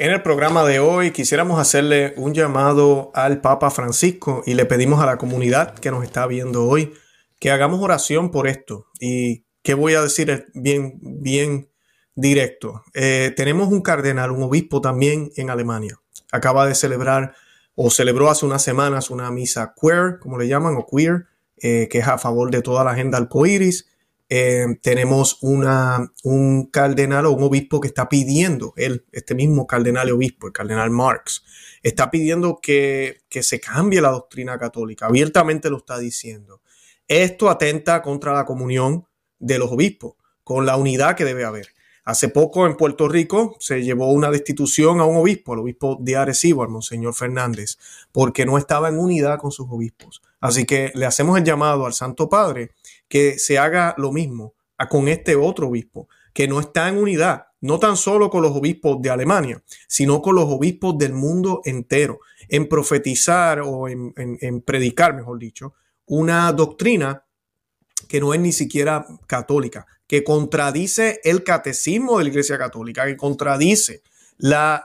En el programa de hoy quisiéramos hacerle un llamado al Papa Francisco y le pedimos a la comunidad que nos está viendo hoy que hagamos oración por esto. Y qué voy a decir bien, bien directo. Eh, tenemos un cardenal, un obispo también en Alemania. Acaba de celebrar o celebró hace unas semanas una misa queer, como le llaman, o queer, eh, que es a favor de toda la agenda arcoíris eh, tenemos un cardenal o un obispo que está pidiendo, él, este mismo cardenal y obispo, el cardenal Marx, está pidiendo que, que se cambie la doctrina católica, abiertamente lo está diciendo. Esto atenta contra la comunión de los obispos, con la unidad que debe haber. Hace poco en Puerto Rico se llevó una destitución a un obispo, al obispo de Arecibo, al Monseñor Fernández, porque no estaba en unidad con sus obispos. Así que le hacemos el llamado al Santo Padre que se haga lo mismo con este otro obispo, que no está en unidad, no tan solo con los obispos de Alemania, sino con los obispos del mundo entero, en profetizar o en, predicar, mejor dicho, una doctrina que no es ni siquiera católica, que contradice el catecismo de la Iglesia Católica, que contradice la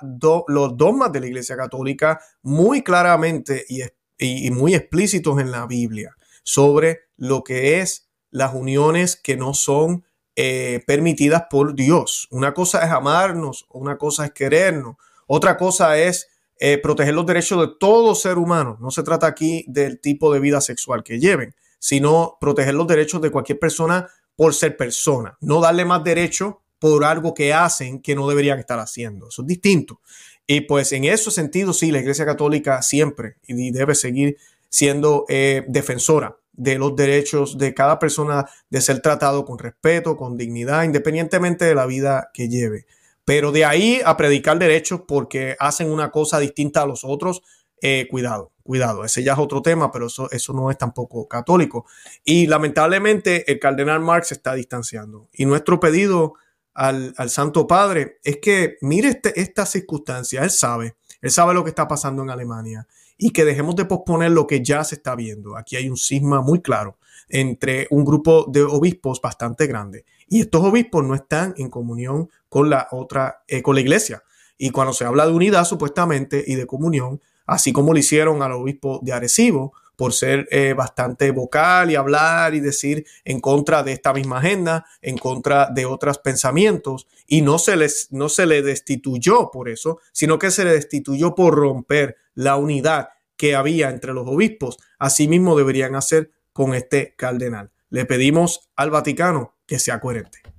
los dogmas de la Iglesia Católica muy claramente y, y, muy explícitos en la Biblia sobre lo que es las uniones que no son eh, permitidas por Dios. Una cosa es amarnos, una cosa es querernos, otra cosa es eh, proteger los derechos de todo ser humano. No se trata aquí del tipo de vida sexual que lleven, sino proteger los derechos de cualquier persona por ser persona, no darle más derecho por algo que hacen que no deberían estar haciendo. Eso es distinto. Y pues en ese sentido, sí, la Iglesia Católica siempre y debe seguir siendo eh, defensora de los derechos de cada persona de ser tratado con respeto, con dignidad, independientemente de la vida que lleve. Pero de ahí a predicar derechos porque hacen una cosa distinta a los otros, eh, cuidado, cuidado. Ese ya es otro tema, pero eso, eso no es tampoco católico. Y lamentablemente el cardenal Marx se está distanciando. Y nuestro pedido al, Santo Padre es que mire este, esta circunstancia. Él sabe, él sabe lo que está pasando en Alemania y que dejemos de posponer lo que ya se está viendo. Aquí hay un cisma muy claro entre un grupo de obispos bastante grande y estos obispos no están en comunión con la otra, eh, con la iglesia. Y cuando se habla de unidad supuestamente y de comunión, así como lo hicieron al obispo de Arecibo, por ser eh, bastante vocal y hablar y decir en contra de esta misma agenda, en contra de otros pensamientos, y no se, les, no se le destituyó por eso, sino que se le destituyó por romper la unidad que había entre los obispos. Asimismo deberían hacer con este cardenal. Le pedimos al Vaticano que sea coherente.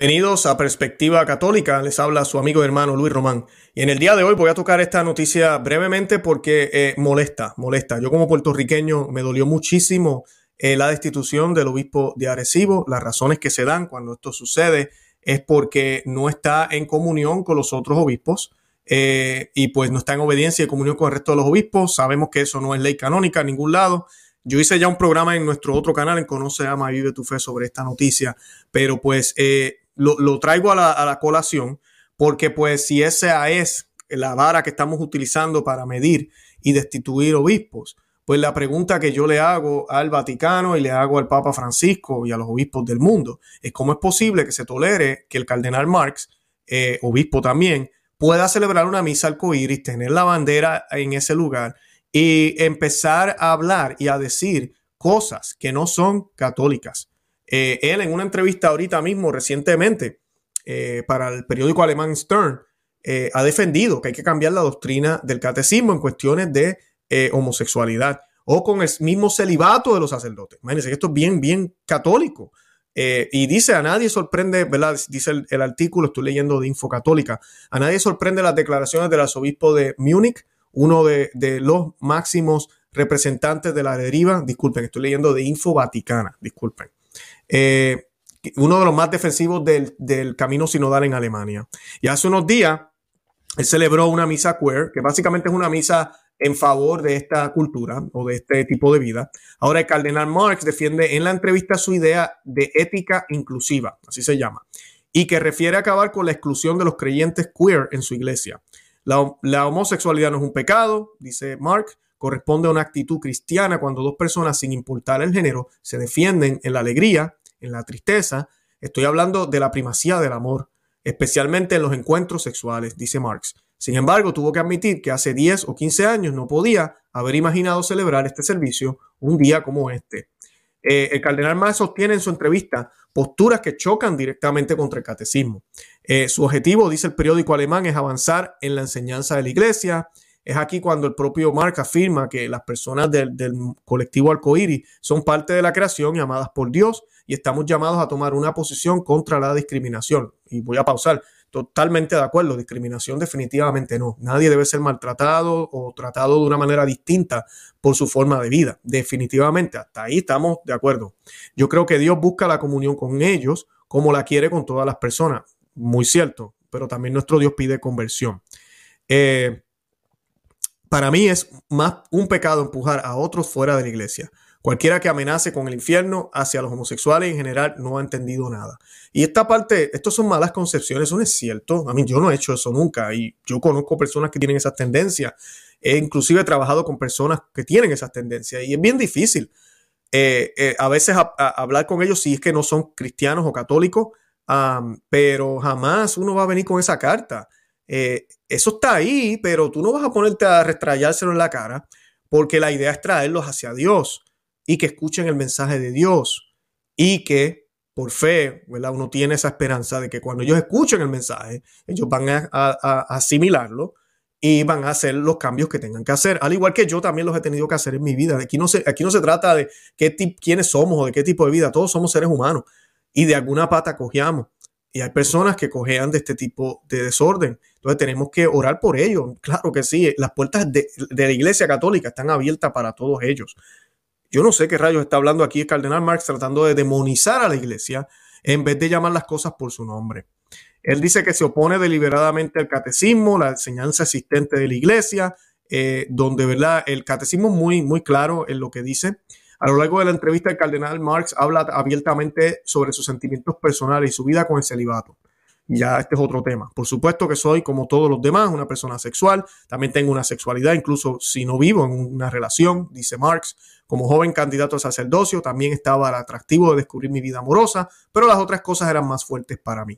Bienvenidos a Perspectiva Católica, les habla su amigo y hermano Luis Román. Y en el día de hoy voy a tocar esta noticia brevemente porque eh, molesta, molesta. Yo como puertorriqueño me dolió muchísimo eh, la destitución del obispo de Arecibo. Las razones que se dan cuando esto sucede es porque no está en comunión con los otros obispos eh, y pues no está en obediencia y comunión con el resto de los obispos. Sabemos que eso no es ley canónica en ningún lado. Yo hice ya un programa en nuestro otro canal, en Conoce, Ama, Vive tu Fe, sobre esta noticia, pero pues lo, traigo a la, colación porque pues si esa es la vara que estamos utilizando para medir y destituir obispos, pues la pregunta que yo le hago al Vaticano y le hago al Papa Francisco y a los obispos del mundo es cómo es posible que se tolere que el cardenal Marx, eh, obispo también, pueda celebrar una misa arcoíris, tener la bandera en ese lugar y empezar a hablar y a decir cosas que no son católicas. Eh, él en una entrevista ahorita mismo, recientemente, eh, para el periódico alemán Stern, eh, ha defendido que hay que cambiar la doctrina del catecismo en cuestiones de homosexualidad o con el mismo celibato de los sacerdotes. Imagínense que esto es bien, bien católico. Y dice, a nadie sorprende, ¿verdad? Dice el, artículo, estoy leyendo de Info Católica, a nadie sorprende las declaraciones del arzobispo de Múnich, uno de, los máximos representantes de la deriva, disculpen, estoy leyendo de Info Vaticana, disculpen. Eh, uno de los más defensivos del, del, camino sinodal en Alemania. Y hace unos días, él celebró una misa queer, que básicamente es una misa en favor de esta cultura o de este tipo de vida. Ahora el cardenal Marx defiende en la entrevista su idea de ética inclusiva, así se llama, y que refiere a acabar con la exclusión de los creyentes queer en su iglesia. La, homosexualidad no es un pecado, dice Marx, corresponde a una actitud cristiana cuando dos personas, sin importar el género, se defienden en la alegría, en la tristeza. Estoy hablando de la primacía del amor, especialmente en los encuentros sexuales, dice Marx. Sin embargo, tuvo que admitir que hace 10 o 15 años no podía haber imaginado celebrar este servicio un día como este. Eh, el cardenal Más sostiene en su entrevista posturas que chocan directamente contra el catecismo. Eh, su objetivo, dice el periódico alemán, es avanzar en la enseñanza de la iglesia. Es aquí cuando el propio Marx afirma que las personas del, del colectivo arcoíris son parte de la creación y amadas por Dios y estamos llamados a tomar una posición contra la discriminación. Y voy a pausar. Totalmente de acuerdo, discriminación definitivamente no. Nadie debe ser maltratado o tratado de una manera distinta por su forma de vida. Definitivamente, hasta ahí estamos de acuerdo. Yo creo que Dios busca la comunión con ellos como la quiere con todas las personas. Muy cierto, pero también nuestro Dios pide conversión. Eh, para mí es más un pecado empujar a otros fuera de la iglesia. Cualquiera que amenace con el infierno hacia los homosexuales en general no ha entendido nada. Y esta parte, esto son malas concepciones, eso no es cierto. A mí yo no he hecho eso nunca y yo conozco personas que tienen esas tendencias. He inclusive trabajado con personas que tienen esas tendencias y es bien difícil eh, eh, a veces hablar con ellos si es que no son cristianos o católicos, pero jamás uno va a venir con esa carta. Eh, eso está ahí, pero tú no vas a ponerte a restrayárselo en la cara porque la idea es traerlos hacia Dios y que escuchen el mensaje de Dios y que por fe, ¿verdad? Uno tiene esa esperanza de que cuando ellos escuchen el mensaje, ellos van a, asimilarlo y van a hacer los cambios que tengan que hacer. Al igual que yo también los he tenido que hacer en mi vida. Aquí no se, aquí no se trata de qué quiénes somos o de qué tipo de vida. Todos somos seres humanos y de alguna pata cojeamos. Y hay personas que cojean de este tipo de desorden. Entonces tenemos que orar por ellos. Claro que sí, las puertas de, la iglesia católica están abiertas para todos ellos. Yo no sé qué rayos está hablando aquí el cardenal Marx tratando de demonizar a la iglesia en vez de llamar las cosas por su nombre. Él dice que se opone deliberadamente al catecismo, la enseñanza existente de la iglesia, eh, donde ¿verdad? el catecismo es muy, muy claro en lo que dice. A lo largo de la entrevista, el cardenal Marx habla abiertamente sobre sus sentimientos personales y su vida con el celibato. Ya este es otro tema. Por supuesto que soy, como todos los demás, una persona sexual. También tengo una sexualidad, incluso si no vivo en una relación, dice Marx. Como joven candidato a sacerdocio, también estaba atractivo de descubrir mi vida amorosa, pero las otras cosas eran más fuertes para mí.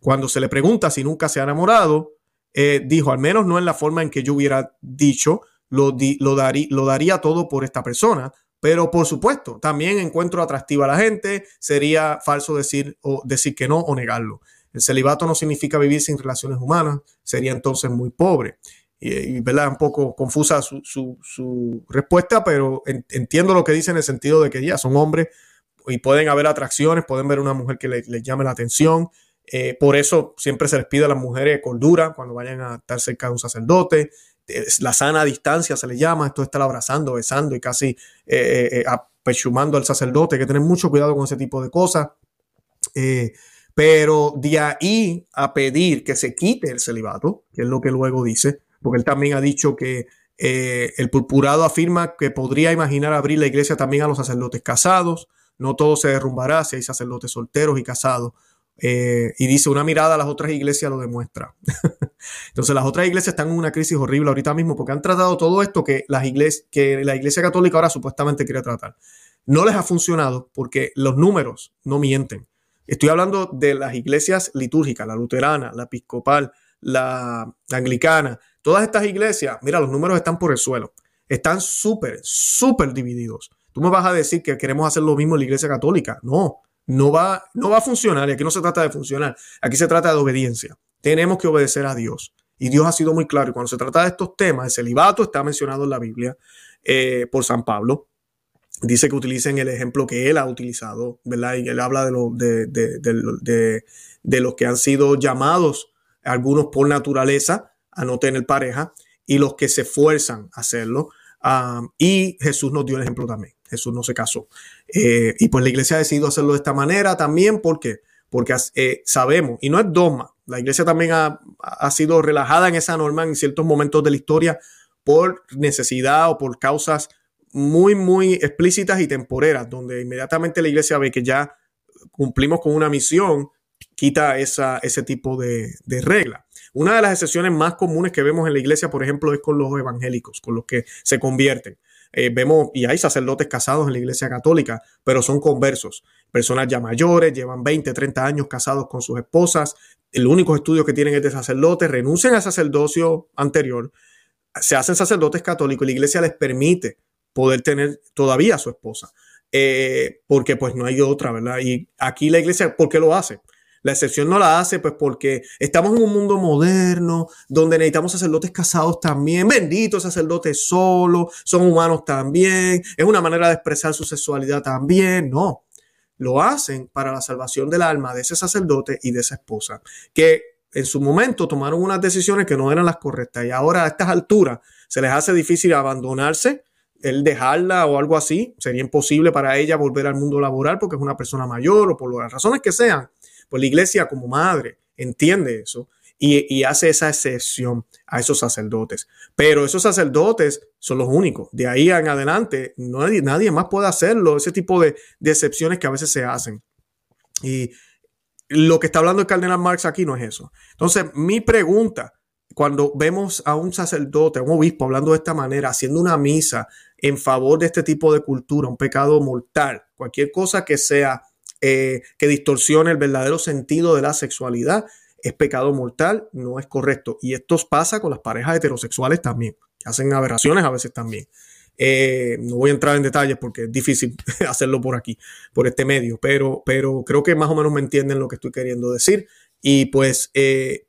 Cuando se le pregunta si nunca se ha enamorado, eh, dijo, al menos no en la forma en que yo hubiera dicho, lo, lo, lo daría todo por esta persona, pero por supuesto, también encuentro atractiva a la gente, sería falso decir, o decir que no o negarlo. El celibato no significa vivir sin relaciones humanas, sería entonces muy pobre y, ¿verdad? Un poco confusa su, respuesta, pero entiendo lo que dice en el sentido de que ya son hombres y pueden haber atracciones, pueden ver una mujer que les llame la atención. Eh, por eso siempre se les pide a las mujeres cordura cuando vayan a estar cerca de un sacerdote. la sana distancia se le llama, esto estar abrazando, besando y casi eh, eh, apechumando al sacerdote. Hay que tener mucho cuidado con ese tipo de cosas. Pero de ahí a pedir que se quite el celibato, que es lo que luego dice, porque él también ha dicho que eh, el purpurado afirma que podría imaginar abrir la iglesia también a los sacerdotes casados. No todo se derrumbará si hay sacerdotes solteros y casados. Eh, y dice, una mirada a las otras iglesias lo demuestra. Entonces las otras iglesias están en una crisis horrible ahorita mismo porque han tratado todo esto que, las que la iglesia católica ahora supuestamente quiere tratar. No les ha funcionado porque los números no mienten. Estoy hablando de las iglesias litúrgicas, la luterana, la episcopal, la anglicana, Todas estas iglesias, mira, los números están por el suelo. Están súper, súper divididos. Tú me vas a decir que queremos hacer lo mismo en la iglesia católica. No, no va, no va a funcionar. Y aquí no se trata de funcionar. Aquí se trata de obediencia. Tenemos que obedecer a Dios. Y Dios ha sido muy claro. Y cuando se trata de estos temas, el celibato está mencionado en la Biblia eh, por San Pablo. Dice que utilicen el ejemplo que él ha utilizado, ¿verdad? Y él habla de, lo, de, de, de, los que han sido llamados, algunos por naturaleza, a no tener pareja, y los que se esfuerzan a hacerlo. y Jesús nos dio el ejemplo también. Jesús no se casó. Eh, y pues la iglesia ha decidido hacerlo de esta manera también. ¿Por qué? Porque eh, sabemos, y no es dogma, la iglesia también ha, ha, sido relajada en esa norma en ciertos momentos de la historia por necesidad o por causas muy, muy explícitas y temporeras, donde inmediatamente la iglesia ve que ya cumplimos con una misión, quita esa, ese tipo de, de regla. Una de las excepciones más comunes que vemos en la iglesia, por ejemplo, es con los evangélicos, con los que se convierten. Eh, vemos, y hay sacerdotes casados en la iglesia católica, pero son conversos. Personas ya mayores, llevan 20, 30 años casados con sus esposas. El único estudio que tienen es de sacerdotes, renuncian al sacerdocio anterior, se hacen sacerdotes católicos y la iglesia les permite poder tener todavía a su esposa. Eh, porque pues no hay otra, ¿verdad? Y aquí la iglesia, ¿por qué lo hace? La excepción no la hace pues porque estamos en un mundo moderno donde necesitamos sacerdotes casados también, benditos sacerdotes solos, son humanos también, es una manera de expresar su sexualidad también, no. Lo hacen para la salvación del alma de ese sacerdote y de esa esposa, que en su momento tomaron unas decisiones que no eran las correctas y ahora a estas alturas se les hace difícil abandonarse el dejarla o algo así, sería imposible para ella volver al mundo laboral porque es una persona mayor o por las razones que sean. Pues la iglesia como madre entiende eso y, hace esa excepción a esos sacerdotes. Pero esos sacerdotes son los únicos. De ahí en adelante, nadie, nadie más puede hacerlo. Ese tipo de, de excepciones que a veces se hacen. Y lo que está hablando el cardenal Marx aquí no es eso. Entonces, mi pregunta cuando vemos a un sacerdote, a un obispo hablando de esta manera, haciendo una misa en favor de este tipo de cultura, un pecado mortal, cualquier cosa que sea eh, que distorsione el verdadero sentido de la sexualidad, es pecado mortal, no es correcto. Y esto pasa con las parejas heterosexuales también, que hacen aberraciones a veces también. Eh, no voy a entrar en detalles porque es difícil hacerlo por aquí, por este medio, pero, pero creo que más o menos me entienden lo que estoy queriendo decir. Y pues eh,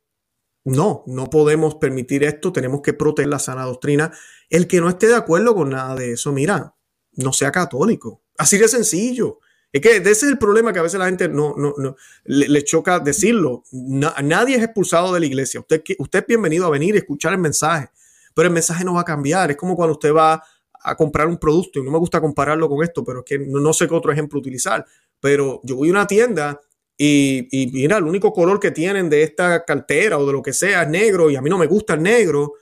no, no podemos permitir esto, tenemos que proteger la sana doctrina. El que no esté de acuerdo con nada de eso, mira, no sea católico. Así de sencillo. Es que ese es el problema que a veces la gente no, no, no le, choca decirlo. nadie es expulsado de la iglesia. Usted, usted es bienvenido a venir y escuchar el mensaje, pero el mensaje no va a cambiar. Es como cuando usted va a comprar un producto, y no me gusta compararlo con esto, pero es que no, no sé qué otro ejemplo utilizar. Pero yo voy a una tienda y, mira, el único color que tienen de esta cartera o de lo que sea es negro y a mí no me gusta el negro,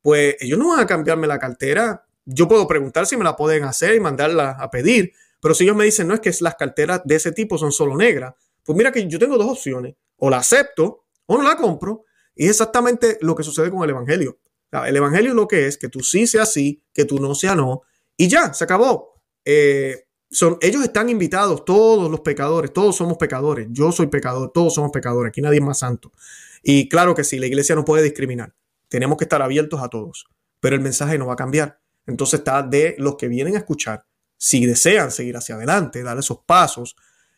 pues ellos no van a cambiarme la cartera. Yo puedo preguntar si me la pueden hacer y mandarla a pedir, pero si ellos me dicen, no es que las carteras de ese tipo son solo negras, pues mira que yo tengo dos opciones, o la acepto o no la compro. Y es exactamente lo que sucede con el Evangelio. el Evangelio lo que es que tú sí sea sí, que tú no sea no, y ya, se acabó. Eh, ellos están invitados, todos los pecadores, todos somos pecadores, yo soy pecador, todos somos pecadores, aquí nadie es más santo. Y claro que sí, la iglesia no puede discriminar, tenemos que estar abiertos a todos, pero el mensaje no va a cambiar. Entonces está de los que vienen a escuchar, si desean seguir hacia adelante, dar esos pasos,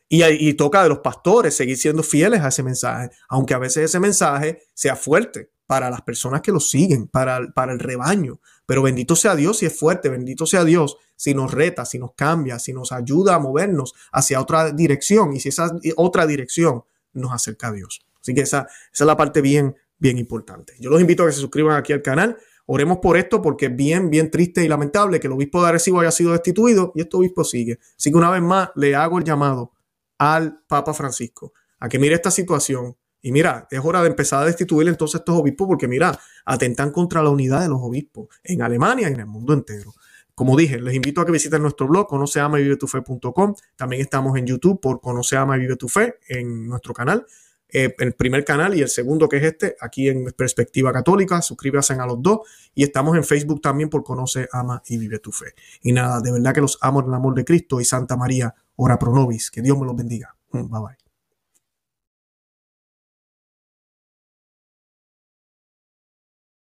y, y toca de los pastores seguir siendo fieles a ese mensaje, aunque a veces ese mensaje sea fuerte para las personas que lo siguen, para, para el rebaño, pero bendito sea Dios si es fuerte, bendito sea Dios si nos reta, si nos cambia, si nos ayuda a movernos hacia otra dirección y si esa otra dirección nos acerca a Dios. Así que esa, es la parte bien, bien importante. Yo los invito a que se suscriban aquí al canal. Oremos por esto porque es bien, bien triste y lamentable que el obispo de Arecibo haya sido destituido y este obispo sigue. Así que una vez más le hago el llamado al Papa Francisco a que mire esta situación, y mira, es hora de empezar a destituir entonces estos obispos porque mira, atentan contra la unidad de los obispos en Alemania y en el mundo entero. Como dije, les invito a que visiten nuestro blog conoceama.vivetufe.com. También estamos en YouTube por Conoce Ama y Vive tu Fe en nuestro canal. Eh, el primer canal y el segundo que es este, aquí en Perspectiva Católica. Suscríbanse a los dos. Y estamos en Facebook también por Conoce, Ama y Vive tu Fe. Y nada, de verdad que los amo en el amor de Cristo y Santa María, ora pro nobis. Que Dios me los bendiga. Bye bye.